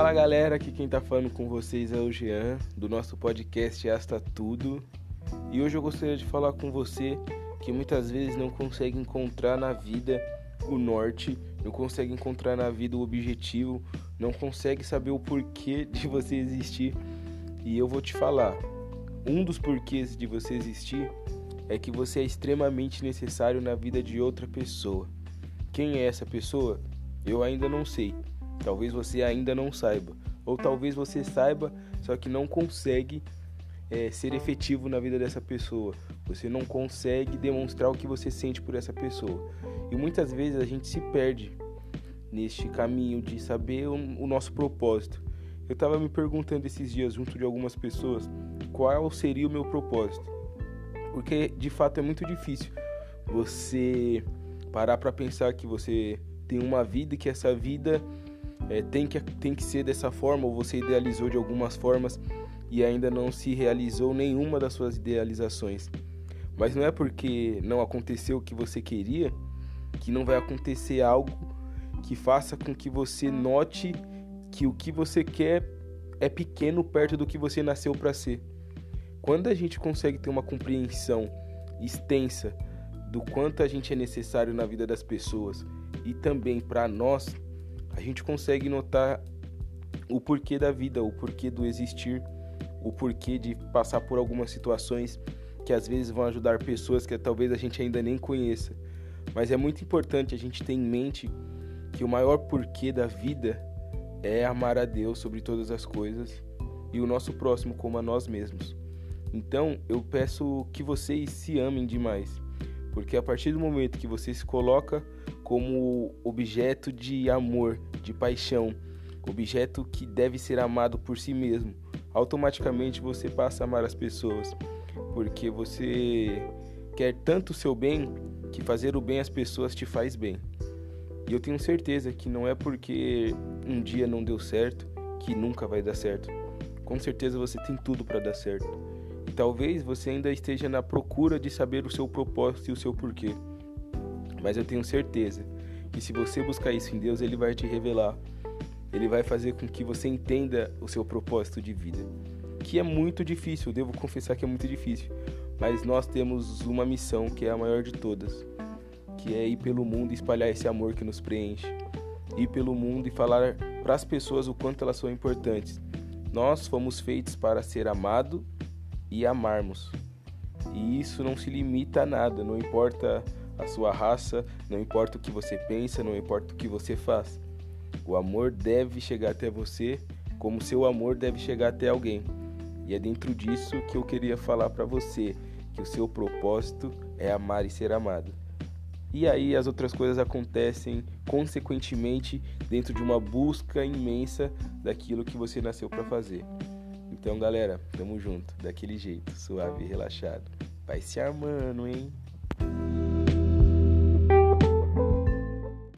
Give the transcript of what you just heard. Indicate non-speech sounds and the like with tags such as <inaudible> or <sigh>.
Fala galera, aqui quem tá falando com vocês é o Jean, do nosso podcast Asta Tudo. E hoje eu gostaria de falar com você que muitas vezes não consegue encontrar na vida o norte, não consegue encontrar na vida o objetivo, não consegue saber o porquê <laughs> de você existir. E eu vou te falar, um dos porquês de você existir é que você é extremamente necessário na vida de outra pessoa. Quem é essa pessoa? Eu ainda não sei. Talvez você ainda não saiba. Ou talvez você saiba, só que não consegue é, ser efetivo na vida dessa pessoa. Você não consegue demonstrar o que você sente por essa pessoa. E muitas vezes a gente se perde neste caminho de saber o, o nosso propósito. Eu estava me perguntando esses dias junto de algumas pessoas qual seria o meu propósito. Porque de fato é muito difícil você parar para pensar que você tem uma vida e que essa vida é, tem, que, tem que ser dessa forma, ou você idealizou de algumas formas e ainda não se realizou nenhuma das suas idealizações. Mas não é porque não aconteceu o que você queria que não vai acontecer algo que faça com que você note que o que você quer é pequeno perto do que você nasceu para ser. Quando a gente consegue ter uma compreensão extensa do quanto a gente é necessário na vida das pessoas e também para nós, a gente consegue notar o porquê da vida, o porquê do existir, o porquê de passar por algumas situações que às vezes vão ajudar pessoas que talvez a gente ainda nem conheça. Mas é muito importante a gente ter em mente que o maior porquê da vida é amar a Deus sobre todas as coisas e o nosso próximo como a nós mesmos. Então, eu peço que vocês se amem demais, porque a partir do momento que você se coloca como objeto de amor, de paixão, objeto que deve ser amado por si mesmo, automaticamente você passa a amar as pessoas, porque você quer tanto o seu bem que fazer o bem às pessoas te faz bem. E eu tenho certeza que não é porque um dia não deu certo que nunca vai dar certo. Com certeza você tem tudo para dar certo. Talvez você ainda esteja na procura de saber o seu propósito e o seu porquê. Mas eu tenho certeza que se você buscar isso em Deus, Ele vai te revelar. Ele vai fazer com que você entenda o seu propósito de vida. Que é muito difícil, devo confessar que é muito difícil. Mas nós temos uma missão que é a maior de todas, que é ir pelo mundo e espalhar esse amor que nos preenche. Ir pelo mundo e falar para as pessoas o quanto elas são importantes. Nós fomos feitos para ser amado e amarmos. E isso não se limita a nada, não importa a sua raça, não importa o que você pensa, não importa o que você faz. O amor deve chegar até você como seu amor deve chegar até alguém. E é dentro disso que eu queria falar para você que o seu propósito é amar e ser amado. E aí as outras coisas acontecem consequentemente dentro de uma busca imensa daquilo que você nasceu para fazer. Então, galera, tamo junto, daquele jeito, suave relaxado. Vai se armando, hein?